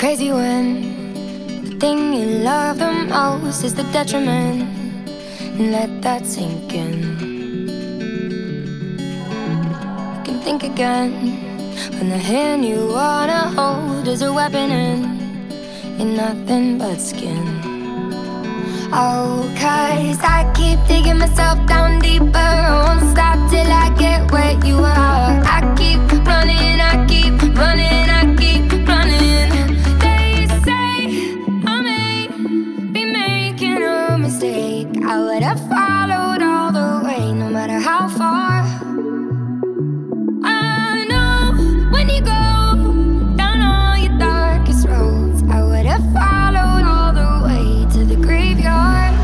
crazy when the thing you love the most is the detriment. Let that sink in. You can think again when the hand you wanna hold is a weapon and you're nothing but skin. Oh, cause I keep digging myself down deeper. I would have followed all the way, no matter how far. I know when you go down all your darkest roads, I would have followed all the way to the graveyard.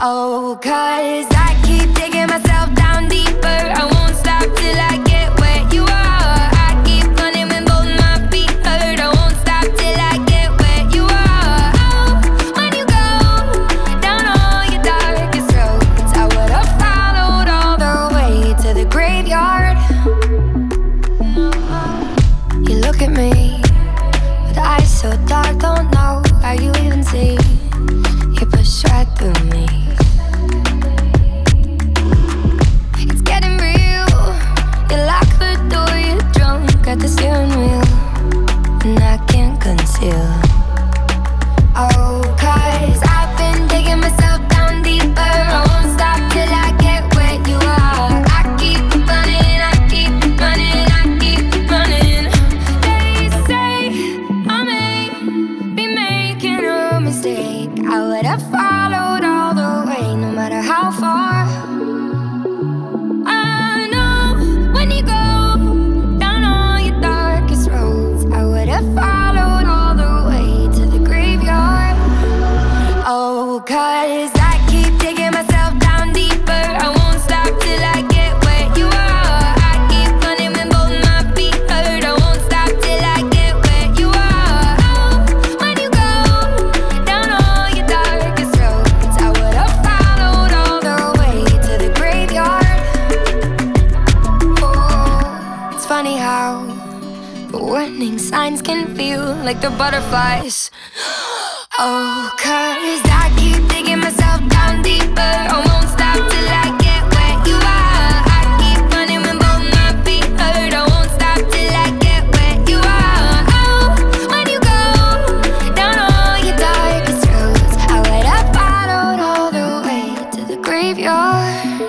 Oh, cause I warning signs can feel like the butterflies. Oh, cause I keep digging myself down deeper. I won't stop till I get where you are. I keep running when both my feet hurt. I won't stop till I get where you are. Oh, when you go down all your darkest roads, I would up followed all the way to the graveyard.